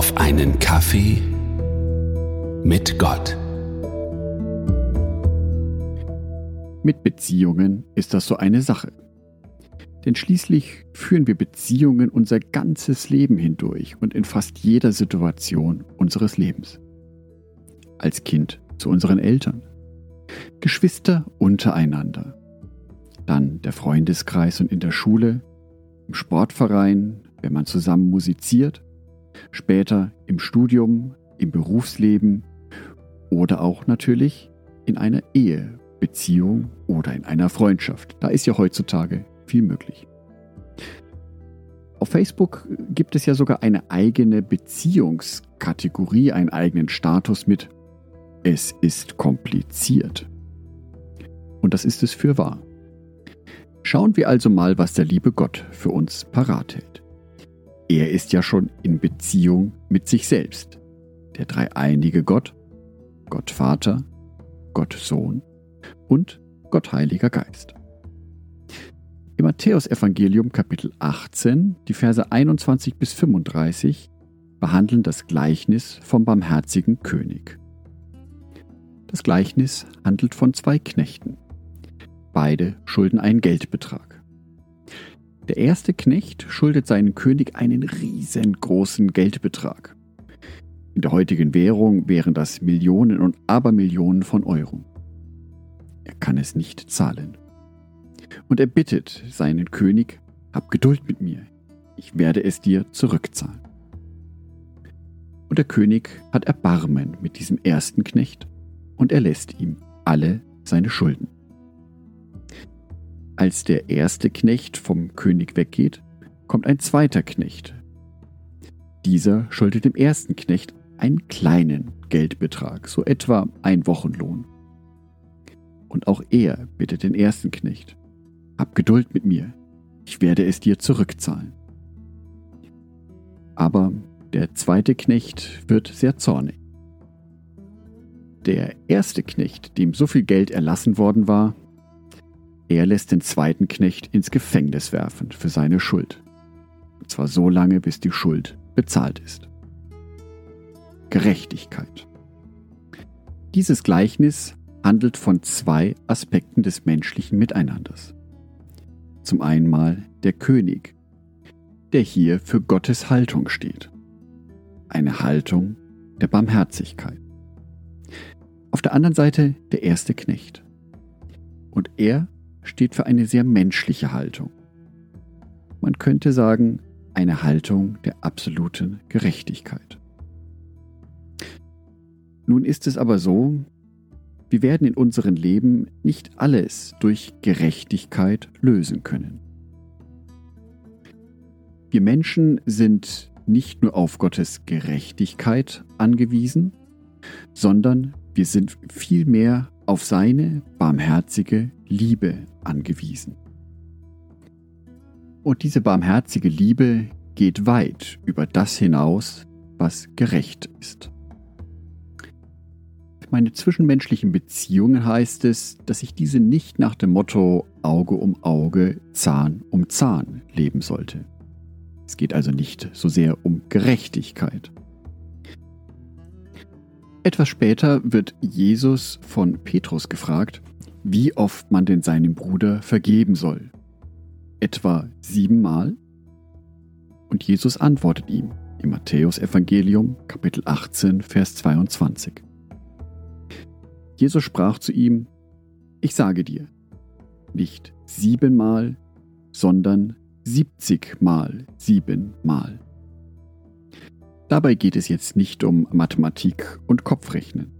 auf einen Kaffee mit Gott. Mit Beziehungen ist das so eine Sache. Denn schließlich führen wir Beziehungen unser ganzes Leben hindurch und in fast jeder Situation unseres Lebens. Als Kind zu unseren Eltern, Geschwister untereinander, dann der Freundeskreis und in der Schule, im Sportverein, wenn man zusammen musiziert, später im Studium, im Berufsleben oder auch natürlich in einer Ehe, Beziehung oder in einer Freundschaft. Da ist ja heutzutage viel möglich. Auf Facebook gibt es ja sogar eine eigene Beziehungskategorie, einen eigenen Status mit Es ist kompliziert. Und das ist es für wahr. Schauen wir also mal, was der liebe Gott für uns parat hält. Er ist ja schon in Beziehung mit sich selbst. Der dreieinige Gott, Gott Vater, Gott Sohn und Gott Heiliger Geist. Im Matthäusevangelium Kapitel 18, die Verse 21 bis 35 behandeln das Gleichnis vom barmherzigen König. Das Gleichnis handelt von zwei Knechten. Beide schulden einen Geldbetrag. Der erste Knecht schuldet seinem König einen riesengroßen Geldbetrag. In der heutigen Währung wären das Millionen und Abermillionen von Euro. Er kann es nicht zahlen. Und er bittet seinen König, hab Geduld mit mir, ich werde es dir zurückzahlen. Und der König hat Erbarmen mit diesem ersten Knecht und er lässt ihm alle seine Schulden. Als der erste Knecht vom König weggeht, kommt ein zweiter Knecht. Dieser schuldet dem ersten Knecht einen kleinen Geldbetrag, so etwa ein Wochenlohn. Und auch er bittet den ersten Knecht, Hab Geduld mit mir, ich werde es dir zurückzahlen. Aber der zweite Knecht wird sehr zornig. Der erste Knecht, dem so viel Geld erlassen worden war, er lässt den zweiten Knecht ins Gefängnis werfen für seine Schuld. Und zwar so lange, bis die Schuld bezahlt ist. Gerechtigkeit. Dieses Gleichnis handelt von zwei Aspekten des menschlichen Miteinanders. Zum einen mal der König, der hier für Gottes Haltung steht. Eine Haltung der Barmherzigkeit. Auf der anderen Seite der erste Knecht. Und er steht für eine sehr menschliche Haltung. Man könnte sagen, eine Haltung der absoluten Gerechtigkeit. Nun ist es aber so, wir werden in unserem Leben nicht alles durch Gerechtigkeit lösen können. Wir Menschen sind nicht nur auf Gottes Gerechtigkeit angewiesen, sondern wir sind vielmehr auf seine barmherzige Liebe angewiesen. Und diese barmherzige Liebe geht weit über das hinaus, was gerecht ist. Für meine zwischenmenschlichen Beziehungen heißt es, dass ich diese nicht nach dem Motto Auge um Auge, Zahn um Zahn leben sollte. Es geht also nicht so sehr um Gerechtigkeit. Etwas später wird Jesus von Petrus gefragt, wie oft man denn seinem Bruder vergeben soll. Etwa siebenmal? Und Jesus antwortet ihm im Matthäusevangelium Kapitel 18, Vers 22. Jesus sprach zu ihm, Ich sage dir, nicht siebenmal, sondern siebzigmal siebenmal. Dabei geht es jetzt nicht um Mathematik und Kopfrechnen,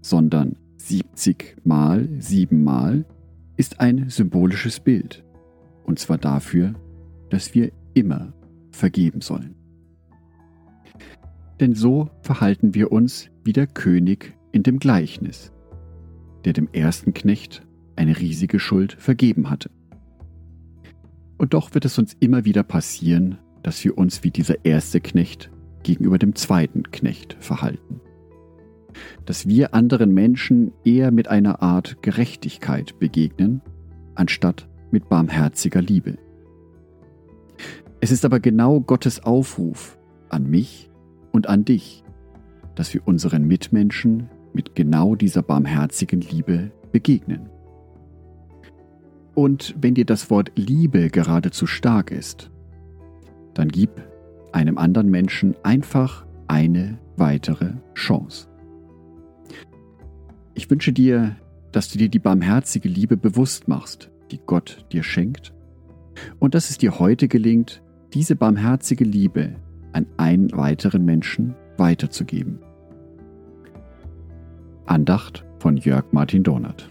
sondern 70 mal 7 mal ist ein symbolisches Bild. Und zwar dafür, dass wir immer vergeben sollen. Denn so verhalten wir uns wie der König in dem Gleichnis, der dem ersten Knecht eine riesige Schuld vergeben hatte. Und doch wird es uns immer wieder passieren, dass wir uns wie dieser erste Knecht gegenüber dem zweiten Knecht verhalten dass wir anderen Menschen eher mit einer Art Gerechtigkeit begegnen, anstatt mit barmherziger Liebe. Es ist aber genau Gottes Aufruf an mich und an dich, dass wir unseren Mitmenschen mit genau dieser barmherzigen Liebe begegnen. Und wenn dir das Wort Liebe geradezu stark ist, dann gib einem anderen Menschen einfach eine weitere Chance. Ich wünsche dir, dass du dir die barmherzige Liebe bewusst machst, die Gott dir schenkt, und dass es dir heute gelingt, diese barmherzige Liebe an einen weiteren Menschen weiterzugeben. Andacht von Jörg Martin Donat.